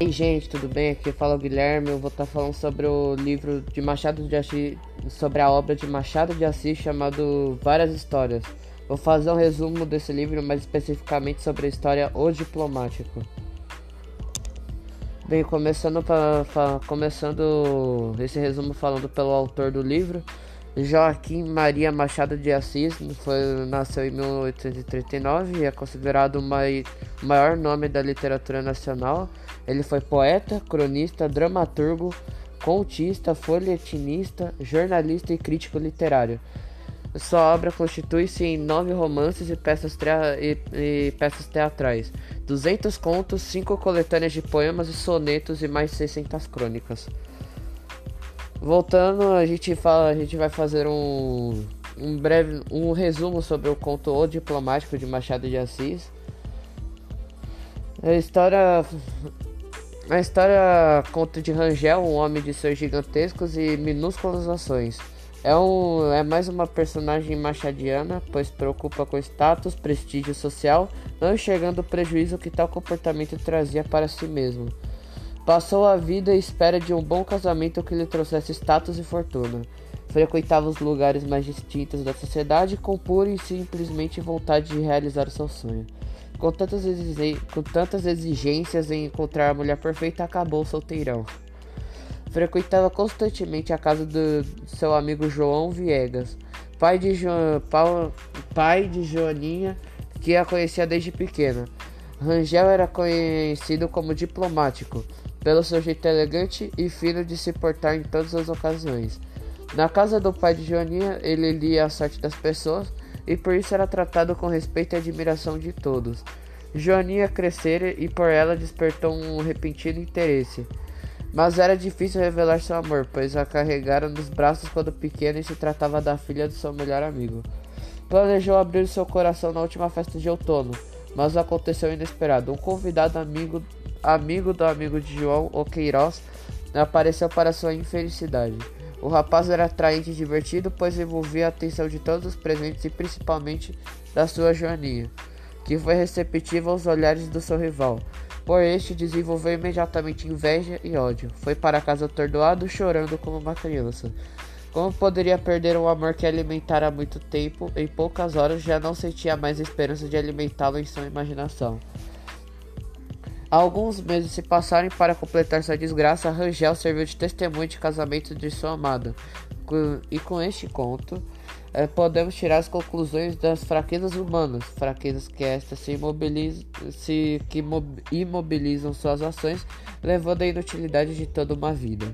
Ei gente, tudo bem? Aqui fala o Guilherme. Eu vou estar falando sobre o livro de Machado de Assis, sobre a obra de Machado de Assis chamado Várias Histórias. Vou fazer um resumo desse livro, mais especificamente sobre a história O Diplomático. Bem, começando, pra, pra, começando esse resumo falando pelo autor do livro. Joaquim Maria Machado de Assis foi, nasceu em 1839 e é considerado o maior nome da literatura nacional. Ele foi poeta, cronista, dramaturgo, contista, folhetinista, jornalista e crítico literário. Sua obra constitui-se em nove romances e peças, e, e peças teatrais, 200 contos, cinco coletâneas de poemas e sonetos e mais 600 crônicas. Voltando, a gente fala, a gente vai fazer um, um breve um resumo sobre o conto O Diplomático de Machado de Assis. A história a história conta de Rangel, um homem de seus gigantescos e minúsculas ações. É, um, é mais uma personagem machadiana, pois preocupa com status, prestígio social, não enxergando o prejuízo que tal comportamento trazia para si mesmo. Passou a vida à espera de um bom casamento que lhe trouxesse status e fortuna. Frequentava os lugares mais distintos da sociedade com pura e simplesmente vontade de realizar seu sonho. Com tantas, com tantas exigências em encontrar a mulher perfeita, acabou solteirão. Frequentava constantemente a casa do seu amigo João Viegas, pai de, jo... pai de Joaninha, que a conhecia desde pequena. Rangel era conhecido como diplomático pelo seu jeito elegante e fino de se portar em todas as ocasiões. Na casa do pai de Joaninha, ele lia a sorte das pessoas e por isso era tratado com respeito e admiração de todos. Joaninha crescera e por ela despertou um repentino interesse. Mas era difícil revelar seu amor, pois a carregara nos braços quando pequena e se tratava da filha do seu melhor amigo. Planejou abrir seu coração na última festa de outono, mas aconteceu inesperado. Um convidado amigo amigo do amigo de João, o Queiroz, apareceu para sua infelicidade. O rapaz era atraente e divertido, pois envolvia a atenção de todos os presentes e principalmente da sua Joaninha, que foi receptiva aos olhares do seu rival. Por este desenvolveu imediatamente inveja e ódio. Foi para casa atordoado, chorando como uma criança. Como poderia perder um amor que alimentara há muito tempo? Em poucas horas já não sentia mais esperança de alimentá-lo em sua imaginação. Alguns meses se passaram para completar sua desgraça, Rangel serviu de testemunho de casamento de sua amada. E com este conto, é, podemos tirar as conclusões das fraquezas humanas, fraquezas que estas se, imobilizam, se que imobilizam suas ações, levando à inutilidade de toda uma vida.